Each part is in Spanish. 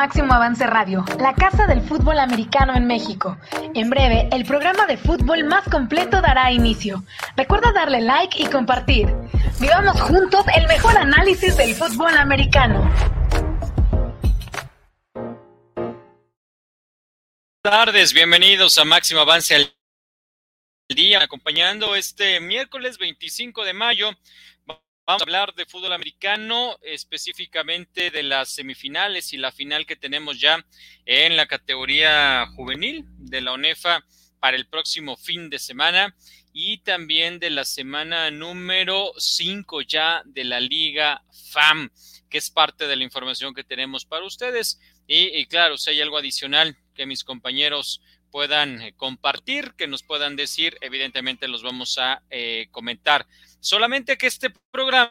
Máximo Avance Radio, la casa del fútbol americano en México. En breve, el programa de fútbol más completo dará inicio. Recuerda darle like y compartir. Vivamos juntos el mejor análisis del fútbol americano. Buenas tardes, bienvenidos a Máximo Avance al día, acompañando este miércoles 25 de mayo. Vamos a hablar de fútbol americano, específicamente de las semifinales y la final que tenemos ya en la categoría juvenil de la ONEFA para el próximo fin de semana y también de la semana número 5 ya de la Liga FAM, que es parte de la información que tenemos para ustedes. Y, claro, si hay algo adicional que mis compañeros puedan eh, compartir, que nos puedan decir, evidentemente los vamos a eh, comentar. Solamente que este programa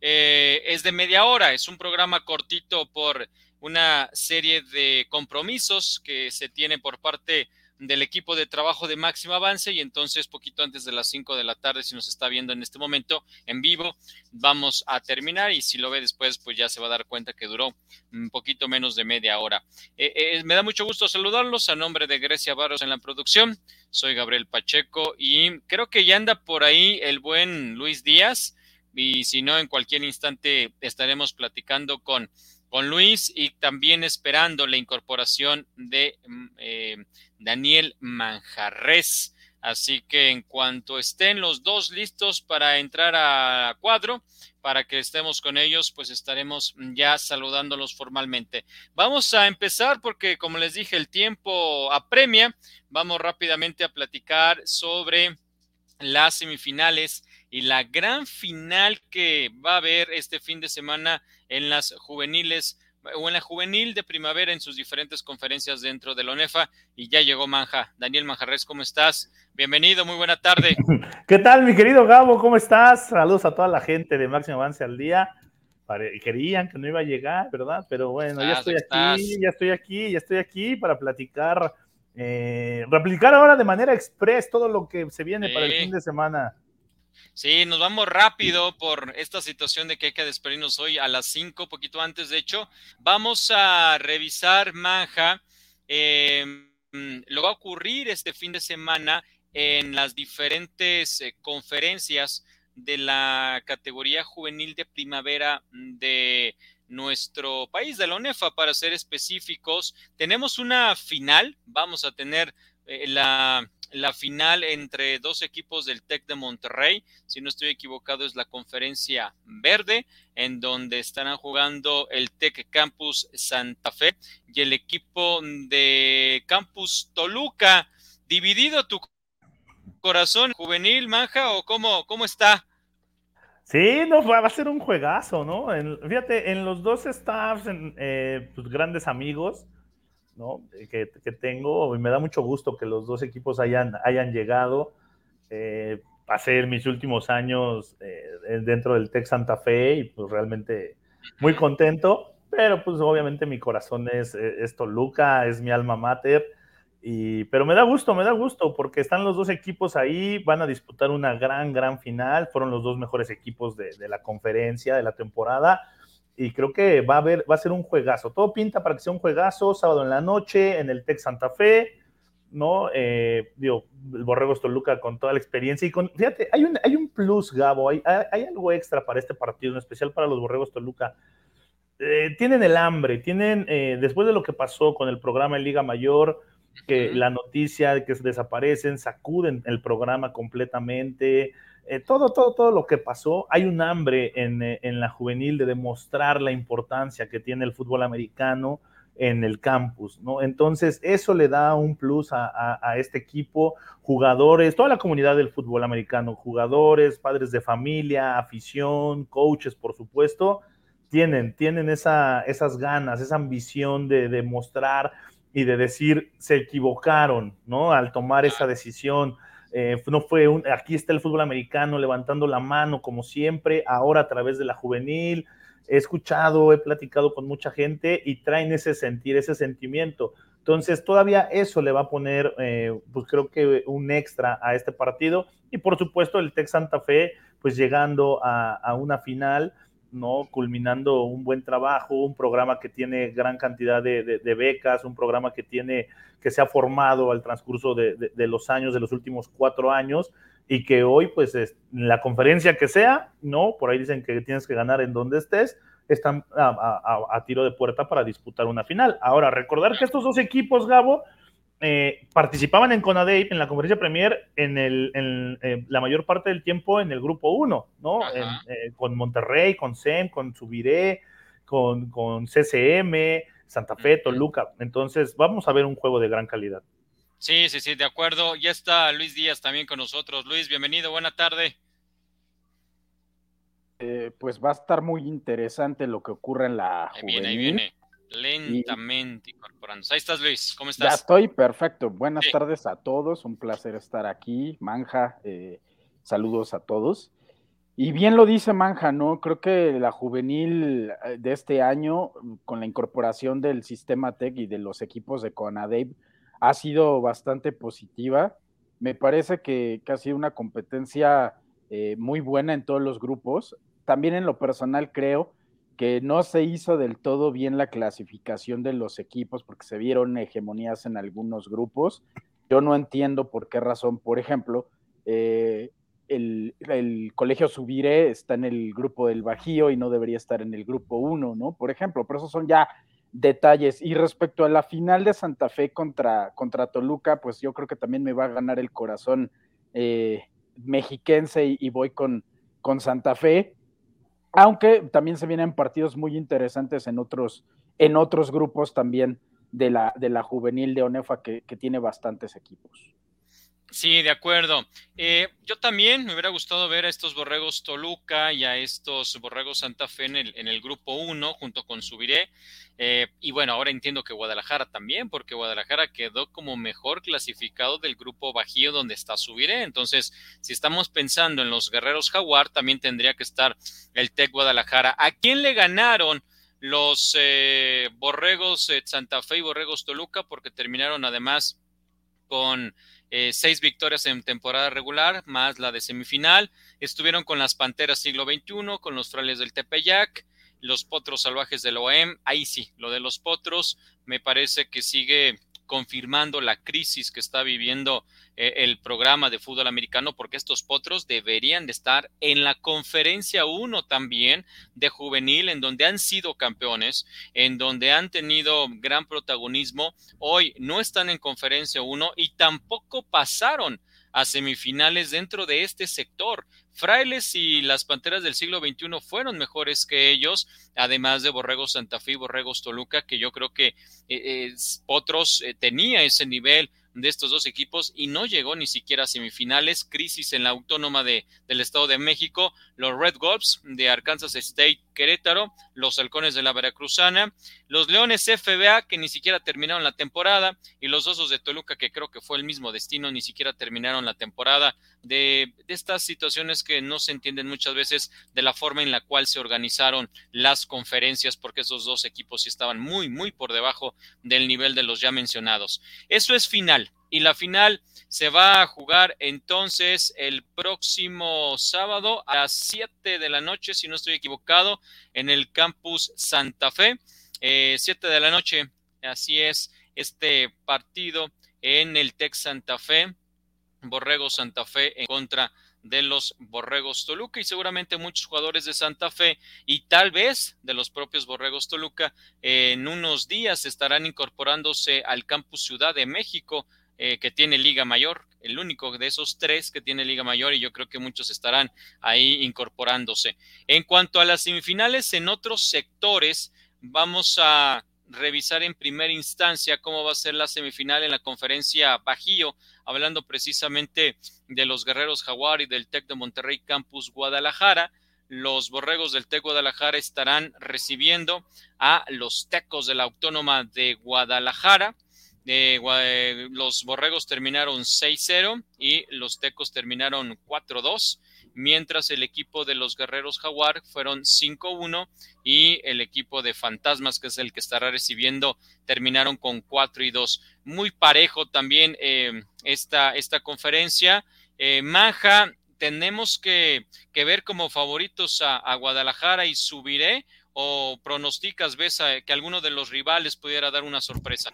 eh, es de media hora, es un programa cortito por una serie de compromisos que se tiene por parte del equipo de trabajo de máximo avance y entonces poquito antes de las 5 de la tarde, si nos está viendo en este momento en vivo, vamos a terminar y si lo ve después, pues ya se va a dar cuenta que duró un poquito menos de media hora. Eh, eh, me da mucho gusto saludarlos a nombre de Grecia Barros en la producción. Soy Gabriel Pacheco y creo que ya anda por ahí el buen Luis Díaz y si no, en cualquier instante estaremos platicando con con Luis y también esperando la incorporación de mm, eh, Daniel Manjarres. Así que en cuanto estén los dos listos para entrar a cuadro, para que estemos con ellos, pues estaremos ya saludándolos formalmente. Vamos a empezar porque, como les dije, el tiempo apremia. Vamos rápidamente a platicar sobre las semifinales y la gran final que va a haber este fin de semana en las juveniles o en la juvenil de primavera en sus diferentes conferencias dentro de la ONEFA y ya llegó Manja. Daniel Manjarres, ¿cómo estás? Bienvenido, muy buena tarde. ¿Qué tal, mi querido Gabo? ¿Cómo estás? Saludos a toda la gente de Máximo Avance al Día. Querían que no iba a llegar, ¿verdad? Pero bueno, ya estoy aquí, ya estoy aquí, ya estoy aquí para platicar, eh, replicar ahora de manera express todo lo que se viene para el fin de semana. Sí, nos vamos rápido por esta situación de que hay que despedirnos hoy a las 5, poquito antes, de hecho. Vamos a revisar, Manja, em, lo que va a ocurrir este fin de semana en las diferentes eh, conferencias de la categoría juvenil de primavera de nuestro país, de la ONEFA, para ser específicos. Tenemos una final, vamos a tener eh, la la final entre dos equipos del TEC de Monterrey. Si no estoy equivocado, es la conferencia verde, en donde estarán jugando el TEC Campus Santa Fe y el equipo de Campus Toluca. ¿Dividido tu corazón juvenil, Manja, o cómo, cómo está? Sí, no, va a ser un juegazo, ¿no? fíjate, en los dos staffs, en, eh, pues, grandes amigos, ¿no? que, tengo y me da mucho gusto que los dos equipos hayan, hayan llegado. Eh, pasé mis últimos años eh, dentro del Tec Santa Fe y pues realmente muy contento, pero pues obviamente mi corazón es, es Toluca, es mi alma mater. Y, pero me da gusto, me da gusto, porque están los dos equipos ahí, van a disputar una gran, gran final. Fueron los dos mejores equipos de, de la conferencia de la temporada y creo que va a haber, va a ser un juegazo. Todo pinta para que sea un juegazo, sábado en la noche, en el Tec Santa Fe, ¿no? Eh, digo, el Borrego Toluca con toda la experiencia. Y con, fíjate, hay un, hay un plus, Gabo, hay, hay algo extra para este partido, en especial para los Borregos Toluca. Eh, tienen el hambre, tienen, eh, después de lo que pasó con el programa en Liga Mayor, que la noticia de que se desaparecen, sacuden el programa completamente, eh, todo, todo, todo lo que pasó, hay un hambre eh, en, la juvenil de demostrar la importancia que tiene el fútbol americano en el campus, ¿no? Entonces, eso le da un plus a, este equipo, jugadores, toda la comunidad del fútbol americano, jugadores, padres de familia, afición, coaches, por supuesto, tienen, tienen esa, esas ganas, esa ambición de demostrar y de decir, se equivocaron, ¿no? Al tomar esa decisión eh, no fue un, aquí está el fútbol americano levantando la mano como siempre, ahora a través de la juvenil. He escuchado, he platicado con mucha gente y traen ese sentir, ese sentimiento. Entonces, todavía eso le va a poner, eh, pues creo que un extra a este partido. Y por supuesto, el Tec Santa Fe, pues llegando a, una final ¿no? Culminando un buen trabajo, un programa que tiene gran cantidad de, becas, un programa que tiene, que se ha formado al transcurso de, los años, de los últimos cuatro años, y que hoy, pues, en la conferencia que sea, ¿no? Por ahí dicen que tienes que ganar en donde estés, están a, tiro de puerta para disputar una final. Ahora, recordar que estos dos equipos, Gabo, eh, participaban en CONADEIP, en la conferencia Premier, en, el, en, la mayor parte del tiempo en el grupo 1, ¿no? Eh, con Monterrey, con SEM, con Subiré, con, con CCM, Santa Fe, Toluca. Entonces, vamos a ver un juego de gran calidad. Sí, sí, sí, de acuerdo. Ya está Luis Díaz también con nosotros. Luis, bienvenido, buena tarde. Eh, pues va a estar muy interesante lo que ocurre en la ahí Viene, ahí viene. Lentamente incorporándose. Ahí estás, Luis. ¿Cómo estás? Ya estoy, perfecto. Buenas tardes a todos. Un placer estar aquí. Manja, eh, saludos a todos. Y bien lo dice Manja, ¿no? Creo que la juvenil eh, de este año, con la incorporación del sistema TEC y de los equipos de CONADEIP, ha sido bastante positiva. Me parece que, ha sido una competencia eh, muy buena en todos los grupos. También en lo personal creo que no se hizo del todo bien la clasificación de los equipos porque se vieron hegemonías en algunos grupos. Yo no entiendo por qué razón, por ejemplo, eh, el, colegio Subiré está en el grupo del Bajío y no debería estar en el grupo 1, ¿no? Por ejemplo, pero esos son ya detalles. Y respecto a la final de Santa Fe contra, contra Toluca, pues yo creo que también me va a ganar el corazón eh, mexiquense y, y, voy con, con Santa Fe aunque también se vienen partidos muy interesantes en otros, en otros grupos también de la, de la juvenil de Onefa que, tiene bastantes equipos. Sí, de acuerdo. Eh, yo también me hubiera gustado ver a estos borregos Toluca y a estos borregos Santa Fe en el, en el grupo 1 junto con Subiré. Eh, y bueno, ahora entiendo que Guadalajara también, porque Guadalajara quedó como mejor clasificado del grupo Bajío donde está Subiré. Entonces, si estamos pensando en los guerreros Jaguar, también tendría que estar el TEC Guadalajara. ¿A quién le ganaron? los eh, borregos Santa Fe y borregos Toluca, porque terminaron además con eh, seis victorias en temporada regular, más la de semifinal. Estuvieron con las Panteras siglo XXI, con los Frailes del Tepeyac, los Potros Salvajes del OEM. Ahí sí, lo de los Potros me parece que sigue confirmando la crisis que está viviendo eh, el programa de fútbol americano, porque estos potros deberían de estar en la conferencia 1 también de juvenil, en donde han sido campeones, en donde han tenido gran protagonismo. Hoy no están en conferencia 1 y tampoco pasaron a semifinales dentro de este sector. Frailes y las Panteras del siglo XXI fueron mejores que ellos, además de Borregos Santa Fe y Borregos Toluca, que yo creo que eh, Potros eh, tenía ese nivel de estos dos equipos y no llegó ni siquiera a semifinales. Crisis en la autónoma de, del Estado de México, los Red Wolves de Arkansas State Querétaro, los Halcones de la Veracruzana, los Leones FBA que ni siquiera terminaron la temporada y los Osos de Toluca que creo que fue el mismo destino, ni siquiera terminaron la temporada de, de estas situaciones que no se entienden muchas veces de la forma en la cual se organizaron las conferencias porque esos dos equipos estaban muy, muy por debajo del nivel de los ya mencionados. Eso es final y la final se va a jugar entonces el próximo sábado a las 7 de la noche, si no estoy equivocado, en el campus Santa Fe. Eh, 7 de la noche, así es, este partido en el Tec Santa Fe, Borrego Santa Fe en contra de los Borregos Toluca y seguramente muchos jugadores de Santa Fe y tal vez de los propios Borregos Toluca en unos días estarán incorporándose al campus Ciudad de México eh, que tiene Liga Mayor, el único de esos tres que tiene Liga Mayor y yo creo que muchos estarán ahí incorporándose. En cuanto a las semifinales, en otros sectores, vamos a revisar en primera instancia cómo va a ser la semifinal en la conferencia Bajío, hablando precisamente de los Guerreros Jaguar y del TEC de Monterrey Campus Guadalajara. Los borregos del TEC Guadalajara estarán recibiendo a los tecos de la Autónoma de Guadalajara. Eh, los borregos terminaron 6-0 y los tecos terminaron 4-2, mientras el equipo de los guerreros jaguar fueron 5-1 y el equipo de fantasmas, que es el que estará recibiendo, terminaron con 4 y 2. Muy parejo también eh, esta, esta conferencia. Eh, Manja, tenemos que, ver como favoritos a, Guadalajara y subiré o pronosticas, ves que alguno de los rivales pudiera dar una sorpresa?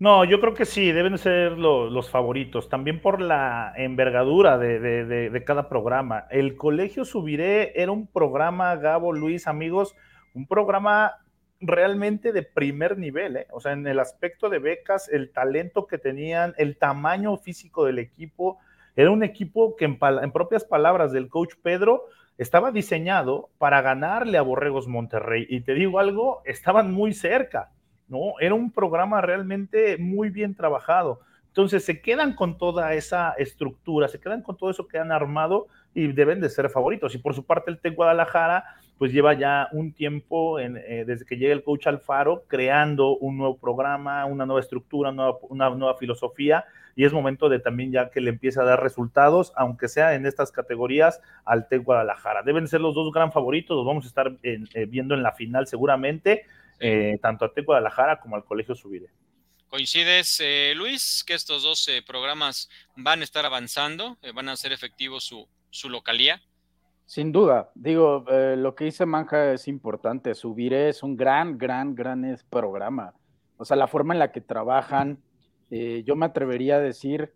No, yo creo que sí, deben ser los favoritos, también por la envergadura de, cada programa. El Colegio Subiré era un programa, Gabo, Luis, amigos, un programa realmente de primer nivel, ¿eh? o sea, en el aspecto de becas, el talento que tenían, el tamaño físico del equipo, era un equipo que en, en propias palabras del coach Pedro, estaba diseñado para ganarle a Borregos Monterrey. Y te digo algo, estaban muy cerca ¿no? Era un programa realmente muy bien trabajado. Entonces se quedan con toda esa estructura, se quedan con todo eso que han armado y deben de ser favoritos. Y por su parte el TEC Guadalajara, pues lleva ya un tiempo eh, desde que llega el coach Alfaro creando un nuevo programa, una nueva estructura, una nueva, filosofía y es momento de también ya que le empiece a dar resultados, aunque sea en estas categorías, al TEC Guadalajara. Deben ser los dos gran favoritos, los vamos a estar eh, viendo en la final seguramente eh, tanto a TEC Guadalajara como al Colegio Subiré. ¿Coincides, eh, Luis, que estos dos eh, programas van a estar avanzando, van a ser efectivos su, su localía? Sin duda, digo, lo que dice Manja es importante. Subiré es un gran, gran, gran programa. O sea, la forma en la que trabajan, yo me atrevería a decir,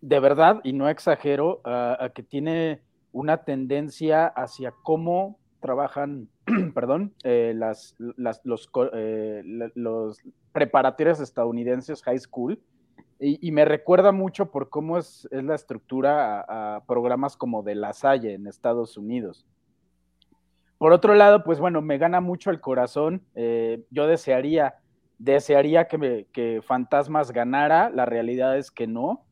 de verdad, y no exagero, a que tiene una tendencia hacia cómo trabajan, perdón, eh, las, los, eh, preparatorios estadounidenses high school, y, me recuerda mucho por cómo es, es la estructura a, programas como de La Salle en Estados Unidos. Por otro lado, pues bueno, me gana mucho el corazón. Eh, yo desearía, desearía que, me, que Fantasmas ganara, la realidad es que no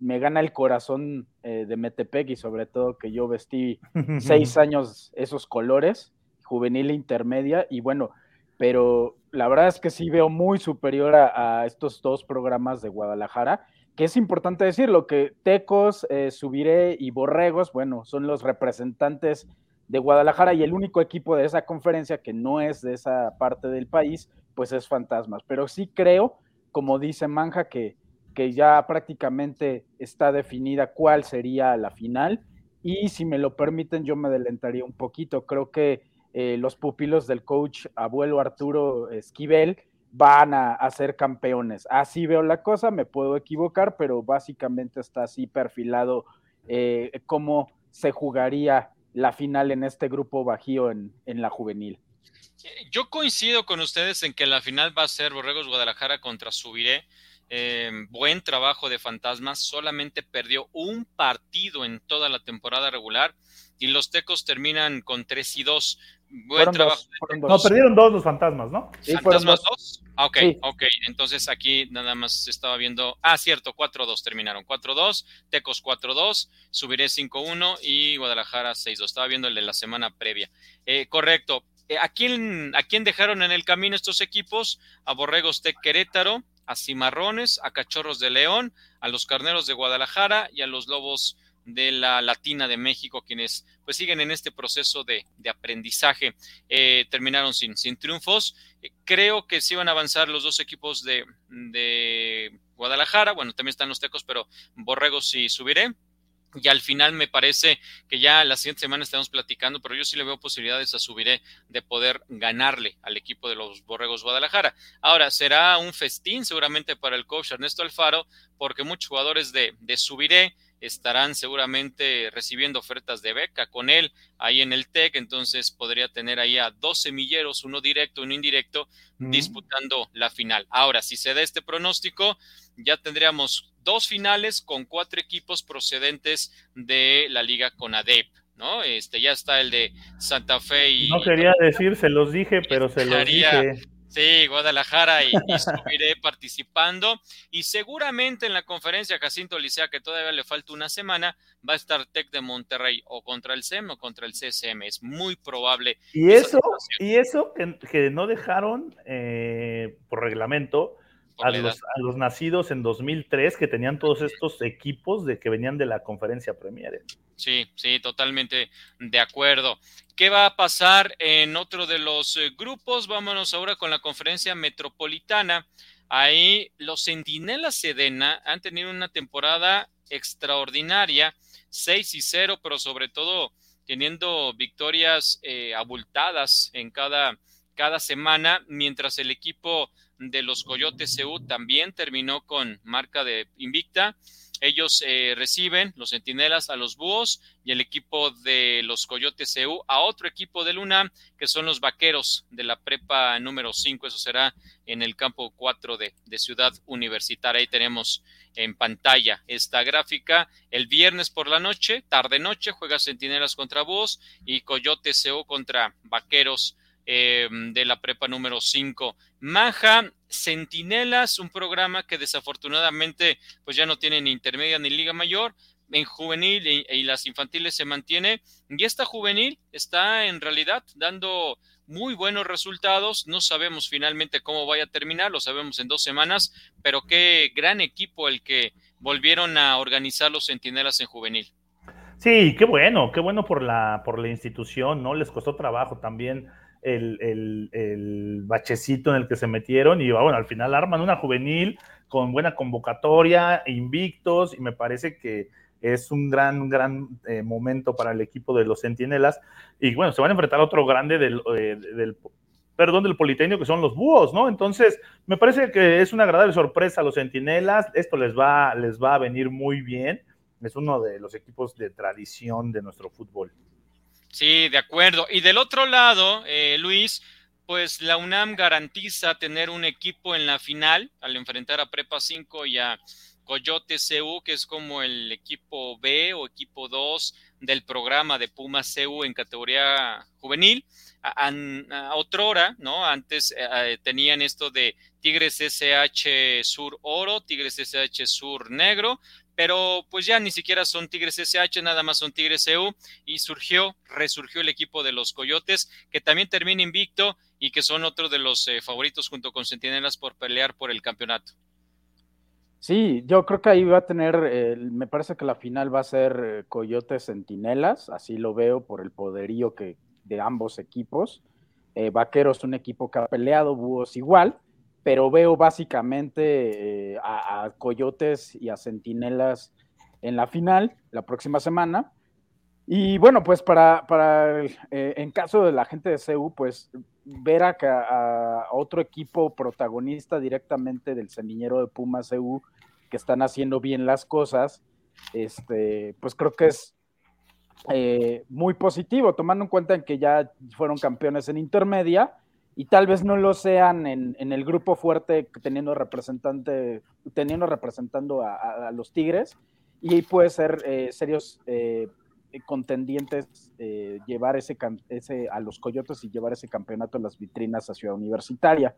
me gana el corazón eh, de Metepec y sobre todo que yo vestí seis años esos colores, juvenil e intermedia, y bueno, pero la verdad es que sí veo muy superior a, estos dos programas de Guadalajara, que es importante decirlo, que Tecos, eh, Subiré y Borregos, bueno, son los representantes de Guadalajara y el único equipo de esa conferencia que no es de esa parte del país, pues es Fantasmas. Pero sí creo, como dice Manja, que que ya prácticamente está definida cuál sería la final. Y si me lo permiten, yo me adelantaría un poquito. Creo que eh, los pupilos del coach abuelo Arturo Esquivel van a, ser campeones. Así veo la cosa, me puedo equivocar, pero básicamente está así perfilado eh, cómo se jugaría la final en este grupo bajío en, en la juvenil. Yo coincido con ustedes en que la final va a ser Borregos Guadalajara contra Subiré. Em, buen trabajo de Fantasmas, solamente perdió un partido en toda la temporada regular y los Tecos terminan con 3 y 2. Buen trabajo. no, perdieron dos los Fantasmas, ¿no? ¿Fantasmas 2? Ah, ok, ok. Entonces aquí nada más estaba viendo. Ah, cierto, 4-2 terminaron. 4-2, Tecos 4-2, Subiré 5-1 y Guadalajara 6-2. Estaba viendo el de la semana previa. Eh, correcto. Eh, ¿a, quién, ¿A quién dejaron en el camino estos equipos? A Borregos Tec Querétaro, a Cimarrones, a Cachorros de León, a los Carneros de Guadalajara y a los Lobos de la Latina de México, quienes pues siguen en este proceso de, aprendizaje. Eh, terminaron sin, sin triunfos. Eh, creo que sí van a avanzar los dos equipos de, de Guadalajara. Bueno, también están los Tecos, pero Borregos y Subiré. Y al final me parece que ya la siguiente semana estamos platicando, pero yo sí le veo posibilidades a Subiré de poder ganarle al equipo de los Borregos Guadalajara. Ahora, será un festín seguramente para el coach Ernesto Alfaro, porque muchos jugadores de, de Subiré estarán seguramente recibiendo ofertas de beca con él ahí en el TEC, entonces podría tener ahí a dos semilleros, uno directo, uno indirecto, disputando la final. Ahora, si se da este pronóstico, ya tendríamos dos finales con cuatro equipos procedentes de la liga con ADEP. ¿no? Este, ya está el de Santa Fe y... No quería decir, se los dije, pero se los dije. Sí, Guadalajara y, y participando. Y seguramente en la conferencia Jacinto Licea, que todavía le falta una semana, va a estar Tec de Monterrey o contra el CEM o contra el CCM. Es muy probable. Y eso, y eso que, no dejaron eh, por reglamento a los, a los, nacidos en 2003 que tenían todos estos equipos de que venían de la conferencia Premier. ¿eh? Sí, sí, totalmente de acuerdo. ¿Qué va a pasar en otro de los eh, grupos? Vámonos ahora con la conferencia metropolitana. Ahí los Centinelas Sedena han tenido una temporada extraordinaria 6 y 0, pero sobre todo teniendo victorias eh, abultadas en cada, cada semana, mientras el equipo de los Coyotes CU también terminó con marca de invicta. Ellos eh, reciben los centinelas a los búhos y el equipo de los Coyotes CU a otro equipo de Luna, que son los vaqueros de la prepa número 5. Eso será en el campo 4 de, de Ciudad Universitaria. Ahí tenemos en pantalla esta gráfica. El viernes por la noche, tarde noche, juega Centinelas contra Búhos y Coyotes CU contra Vaqueros eh, de la prepa número 5. Maja, Centinelas, un programa que desafortunadamente pues ya no tiene ni intermedia ni liga mayor. En juvenil y, y las infantiles se mantiene. Y esta juvenil está en realidad dando muy buenos resultados. No sabemos finalmente cómo vaya a terminar, lo sabemos en dos semanas, pero qué gran equipo el que volvieron a organizar los centinelas en juvenil. Sí, qué bueno, qué bueno por la, por la institución, ¿no? Les costó trabajo también el, el, el, bachecito en el que se metieron y bueno, al final arman una juvenil con buena convocatoria, invictos y me parece que es un gran, gran eh, momento para el equipo de los Centinelas y bueno, se van a enfrentar a otro grande del, eh, del perdón, del Politécnico, que son los búhos, ¿no? Entonces, me parece que es una agradable sorpresa a los Centinelas, esto les va, les va a venir muy bien, es uno de los equipos de tradición de nuestro fútbol. Sí, de acuerdo. Y del otro lado, eh, Luis, pues la UNAM garantiza tener un equipo en la final al enfrentar a Prepa 5 y a Coyote CU, que es como el equipo B o equipo 2 del programa de Pumas CU en categoría juvenil. A, a, a otrora, ¿no? Antes eh, tenían esto de Tigres SH Sur Oro, Tigres SH Sur Negro, pero pues ya ni siquiera son Tigres SH, nada más son Tigres EU y surgió, resurgió el equipo de los Coyotes, que también termina invicto y que son otro de los eh, favoritos junto con Centinelas por pelear por el campeonato. Sí, yo creo que ahí va a tener, eh, me parece que la final va a ser eh, Coyotes Centinelas, así lo veo por el poderío que de ambos equipos. Eh, Vaqueros un equipo que ha peleado, Búhos igual, pero veo básicamente eh, a, Coyotes y a Centinelas en la final la próxima semana. Y bueno, pues para, para eh, en caso de la gente de CEU, pues ver a, otro equipo protagonista directamente del semillero de Puma CEU que están haciendo bien las cosas, este, pues creo que es eh, muy positivo, tomando en cuenta en que ya fueron campeones en intermedia y tal vez no lo sean en, en el grupo fuerte teniendo representante, teniendo representando a, a los Tigres, y puede ser eh, serios eh, contendientes eh, llevar ese, ese, a los Coyotes y llevar ese campeonato en las vitrinas a Ciudad Universitaria.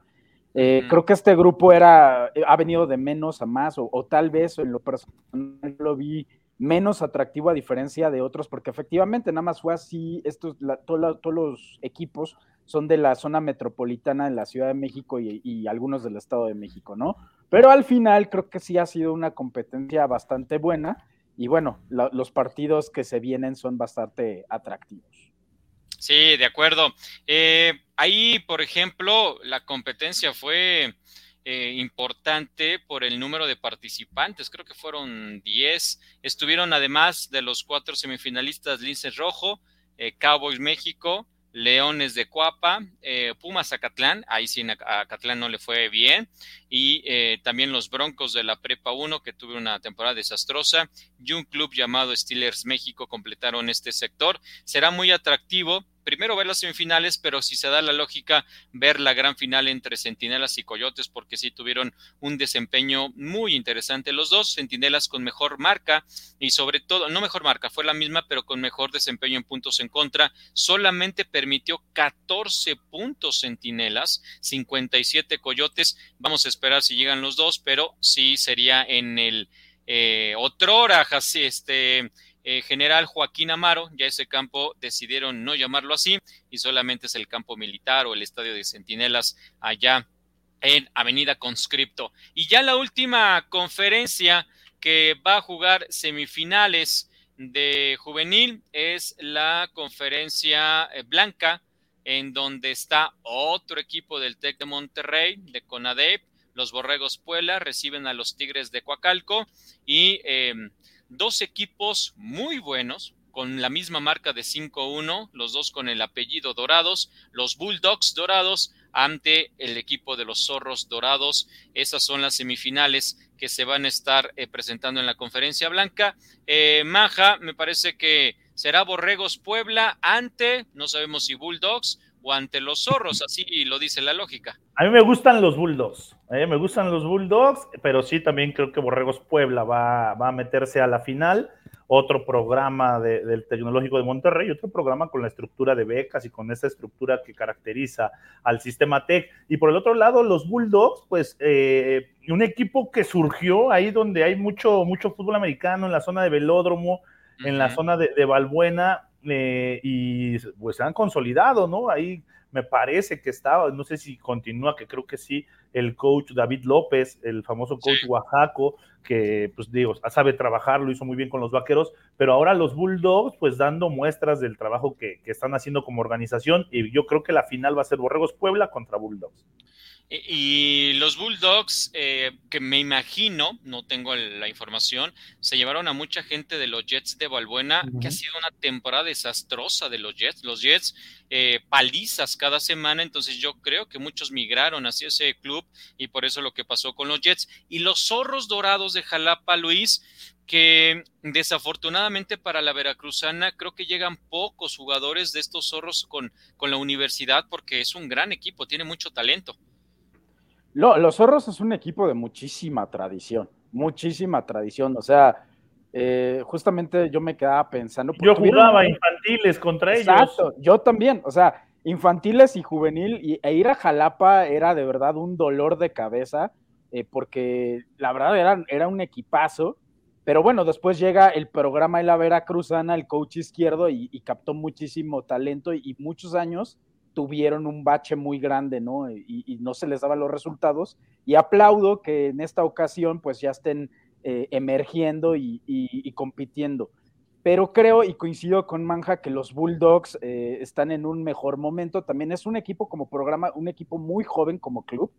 Eh, mm. Creo que este grupo era, ha venido de menos a más, o, o tal vez en lo personal lo vi menos atractivo a diferencia de otros, porque efectivamente nada más fue así, estos, la, to la, todos los equipos son de la zona metropolitana en la Ciudad de México y, algunos del Estado de México, ¿no? Pero al final creo que sí ha sido una competencia bastante buena y bueno, la, los partidos que se vienen son bastante atractivos. Sí, de acuerdo. Eh, ahí, por ejemplo, la competencia fue eh, importante por el número de participantes, creo que fueron 10. Estuvieron además de los cuatro semifinalistas Linces Rojo, eh, Cowboys México, Leones de Cuapa, eh, Pumas Acatlán, ahí sí Acatlán no le fue bien, y eh, también los Broncos de la Prepa 1, que tuvo una temporada desastrosa, y un club llamado Steelers México completaron este sector. Será muy atractivo primero ver las semifinales, pero si se da la lógica, ver la gran final entre Centinelas y Coyotes, porque sí tuvieron un desempeño muy interesante los dos, Centinelas con mejor marca y sobre todo, no mejor marca, fue la misma, pero con mejor desempeño en puntos en contra, solamente permitió 14 puntos Centinelas, 57 Coyotes, vamos a esperar si llegan los dos, pero sí sería en el eh, otrora, este eh, General Joaquín Amaro, ya ese campo decidieron no llamarlo así y solamente es el campo militar o el estadio de Centinelas allá en Avenida Conscripto. Y ya la última conferencia que va a jugar semifinales de juvenil es la conferencia eh, blanca en donde está otro equipo del TEC de Monterrey, de CONADEP, los Borregos Puebla reciben a los Tigres de Coacalco y eh, dos equipos muy buenos, con la misma marca de 5-1, los dos con el apellido Dorados, los Bulldogs Dorados ante el equipo de los Zorros Dorados. Esas son las semifinales que se van a estar eh, presentando en la conferencia blanca. Eh, Maja, me parece que será Borregos Puebla ante, no sabemos si Bulldogs o ante los Zorros, así lo dice la lógica. A mí me gustan los Bulldogs, eh, me gustan los Bulldogs, pero sí también creo que Borregos Puebla va, va a meterse a la final otro programa del Tecnológico de Monterrey, otro programa con la estructura de becas y con esa estructura que caracteriza al sistema TEC. Y por el otro lado, los Bulldogs, pues eh, un equipo que surgió ahí donde hay mucho, mucho fútbol americano, en la zona de velódromo, en la zona de, de Balbuena, eh, y pues se han consolidado, ¿no? Ahí me parece que estaba, no sé si continúa, que creo que sí, el coach David López, el famoso coach Oaxaco, que pues digo, sabe trabajar, lo hizo muy bien con los vaqueros, pero ahora los Bulldogs pues dando muestras del trabajo que, que están haciendo como organización y yo creo que la final va a ser Borregos Puebla contra Bulldogs. Y los Bulldogs, eh, que me imagino, no tengo la información, se llevaron a mucha gente de los Jets de Balbuena, que ha sido una temporada desastrosa de los Jets. Los Jets eh, palizas cada semana, entonces yo creo que muchos migraron hacia ese club y por eso lo que pasó con los Jets. Y los Zorros Dorados de Jalapa, Luis, que desafortunadamente para la Veracruzana creo que llegan pocos jugadores de estos zorros con, con la universidad porque es un gran equipo, tiene mucho talento los zorros es un equipo de muchísima tradición, muchísima tradición. O sea, eh, justamente yo me quedaba pensando. Yo jugaba infantiles contra ellos. Exacto, yo también. O sea, infantiles y juvenil, y, e ir a Jalapa era de verdad un dolor de cabeza, eh, porque la verdad era, era un equipazo. Pero bueno, después llega el programa de la Veracruzana, el coach izquierdo, y, captó muchísimo talento y muchos años tuvieron un bache muy grande, ¿no? Y, no se les daban los resultados. Y aplaudo que en esta ocasión pues ya estén eh, emergiendo y, compitiendo. Pero creo y coincido con Manja que los Bulldogs eh, están en un mejor momento. También es un equipo como programa, un equipo muy joven como club.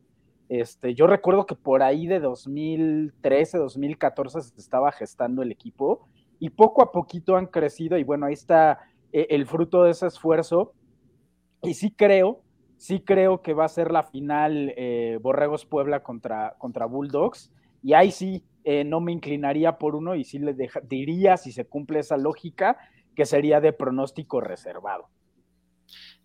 Este, yo recuerdo que por ahí de 2013, 2014 se estaba gestando el equipo y poco a poquito han crecido y bueno, ahí está eh, el fruto de ese esfuerzo y sí creo, sí creo que va a ser la final eh, Borregos Puebla contra, contra Bulldogs. Y ahí sí, eh, no me inclinaría por uno y sí le diría, si se cumple esa lógica, que sería de pronóstico reservado.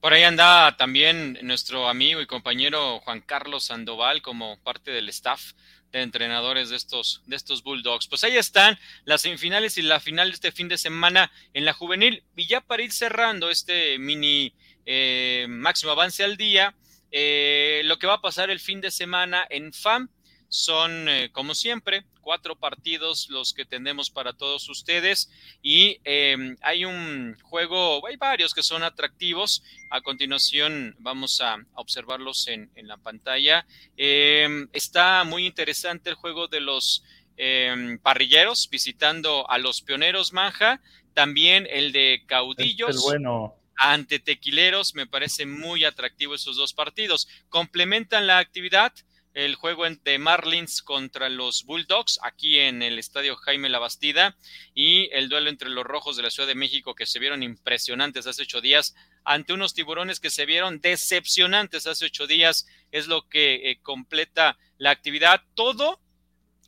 Por ahí anda también nuestro amigo y compañero Juan Carlos Sandoval como parte del staff de entrenadores de estos, de estos Bulldogs. Pues ahí están las semifinales y la final de este fin de semana en la juvenil. Y ya para ir cerrando este mini eh, máximo avance al día. Eh, lo que va a pasar el fin de semana en FAM son, eh, como siempre, cuatro partidos los que tenemos para todos ustedes y em, hay un juego, hay varios que son atractivos. A continuación vamos a, observarlos en, en, la pantalla. Em, está muy interesante el juego de los em, parrilleros visitando a los pioneros Manja. También el de caudillos. Es bueno ante Tequileros. Me parece muy atractivo esos dos partidos. Complementan la actividad el juego entre Marlins contra los Bulldogs aquí en el estadio Jaime Labastida y el duelo entre los Rojos de la Ciudad de México que se vieron impresionantes hace ocho días ante unos tiburones que se vieron decepcionantes hace ocho días es lo que eh, completa la actividad. Todo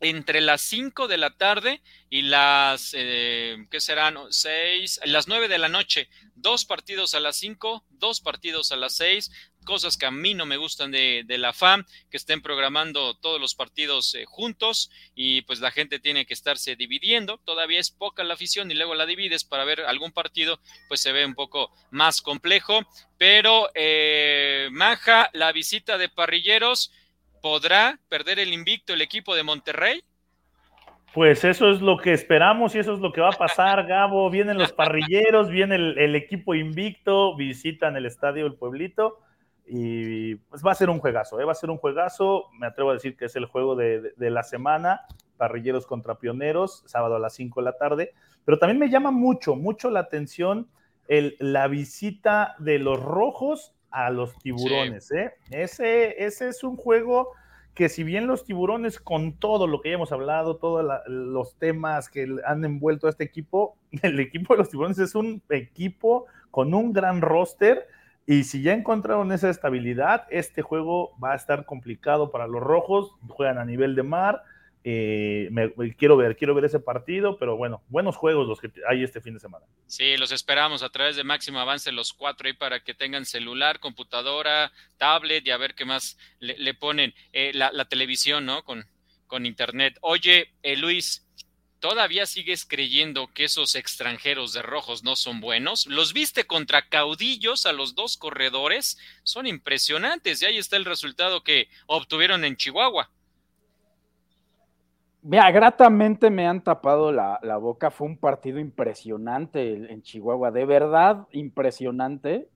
entre las 5 de la tarde y las, eh, ¿qué serán? 6, las 9 de la noche. Dos partidos a las 5, dos partidos a las 6, cosas que a mí no me gustan de, de la FAM, que estén programando todos los partidos eh, juntos y pues la gente tiene que estarse dividiendo. Todavía es poca la afición y luego la divides para ver algún partido, pues se ve un poco más complejo. Pero, eh, Maja, la visita de parrilleros ¿Podrá perder el invicto el equipo de Monterrey? Pues eso es lo que esperamos y eso es lo que va a pasar, Gabo. Vienen los parrilleros, viene el, equipo invicto, visitan el estadio El Pueblito y pues va a ser un juegazo, ¿eh? va a ser un juegazo. Me atrevo a decir que es el juego de, la semana, parrilleros contra pioneros, sábado a las 5 de la tarde. Pero también me llama mucho, mucho la atención el, la visita de los rojos a los tiburones. ¿eh? Ese, ese es un juego que si bien los tiburones, con todo lo que ya hemos hablado, todos los temas que han envuelto a este equipo, el equipo de los tiburones es un equipo con un gran roster. Y si ya encontraron esa estabilidad, este juego va a estar complicado para los rojos. Juegan a nivel de mar eh, me, quiero ver, quiero ver ese partido, pero bueno, buenos juegos los que hay este fin de semana. Sí, los esperamos a través de Máximo Avance los cuatro ahí para que tengan celular, computadora, tablet y a ver qué más le, ponen eh, la, televisión, ¿no? Con, con internet. Oye, eh, Luis, ¿todavía sigues creyendo que esos extranjeros de rojos no son buenos? Los viste contra caudillos a los dos corredores, son impresionantes y ahí está el resultado que obtuvieron en Chihuahua. Mira, gratamente me han tapado la, boca. Fue un partido impresionante en Chihuahua, de verdad impresionante.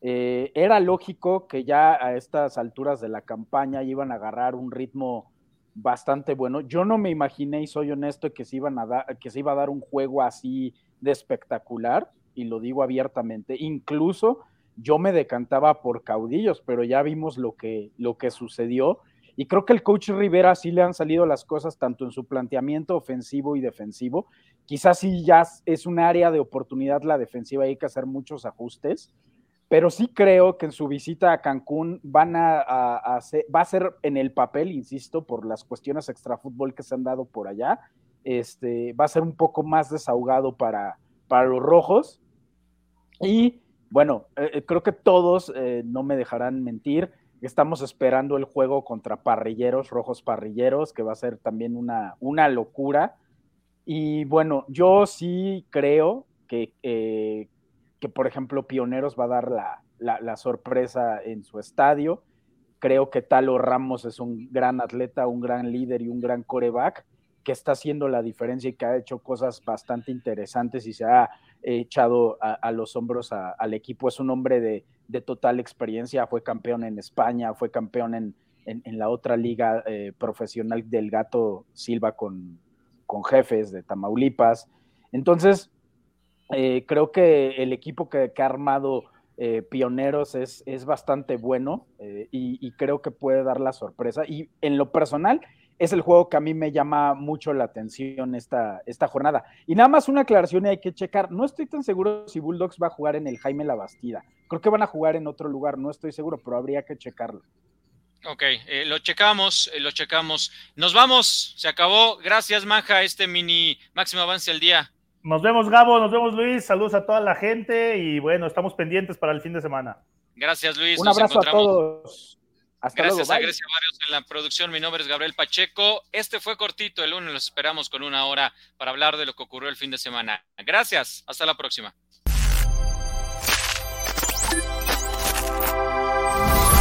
Eh, era lógico que ya a estas alturas de la campaña iban a agarrar un ritmo bastante bueno. Yo no me imaginé, y soy honesto, que se, iban a que se iba a dar un juego así de espectacular, y lo digo abiertamente. Incluso yo me decantaba por caudillos, pero ya vimos lo que, lo que sucedió y creo que el coach Rivera sí le han salido las cosas tanto en su planteamiento ofensivo y defensivo. Quizás sí ya es un área de oportunidad la defensiva, hay que hacer muchos ajustes, pero sí creo que en su visita a Cancún van a, hacer, va a ser en el papel, insisto, por las cuestiones extrafútbol que se han dado por allá, este, va a ser un poco más desahogado para, para los rojos. Y bueno, eh, eh, creo que todos eh, no me dejarán mentir Estamos esperando el juego contra Parrilleros, Rojos Parrilleros, que va a ser también una, una locura. Y bueno, yo sí creo que, eh, que, por ejemplo, Pioneros va a dar la, sorpresa en su estadio. Creo que Talo Ramos es un gran atleta, un gran líder y un gran coreback que está haciendo la diferencia y que ha hecho cosas bastante interesantes y se ha echado a, los hombros al equipo. Es un hombre de, de total experiencia, fue campeón en España, fue campeón en, la otra liga eh, profesional del Gato Silva con, con, jefes de Tamaulipas. Entonces, eh, creo que el equipo que, ha armado eh, Pioneros es, es, bastante bueno y, creo que puede dar la sorpresa. Y en lo personal, es el juego que a mí me llama mucho la atención esta, esta jornada. Y nada más una aclaración y hay que checar. No estoy tan seguro si Bulldogs va a jugar en el Jaime La Bastida. Creo que van a jugar en otro lugar, no estoy seguro, pero habría que checarlo. Ok, eh, lo checamos, eh, lo checamos. Nos vamos, se acabó. Gracias, Manja, este mini máximo avance del día. Nos vemos, Gabo, nos vemos, Luis. Saludos a toda la gente y bueno, estamos pendientes para el fin de semana. Gracias, Luis. Un abrazo a todos. Gracias a Grecia Barrios en la producción. Mi nombre es Gabriel Pacheco. Este fue cortito, el lunes los esperamos con una hora para hablar de lo que ocurrió el fin de semana. Gracias, hasta la próxima.